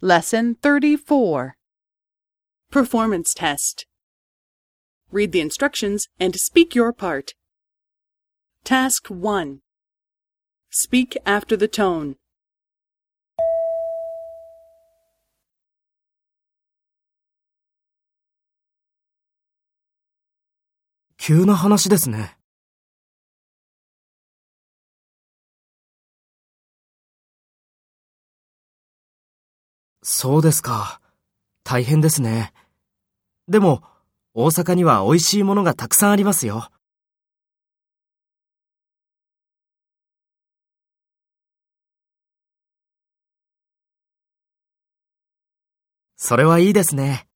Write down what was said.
Lesson 34 Performance Test Read the instructions and speak your part. Task 1 Speak after the tone. 急な話ですね。 そうですか。大変ですね。でも、大阪には美味しいものがたくさんありますよ。それはいいですね。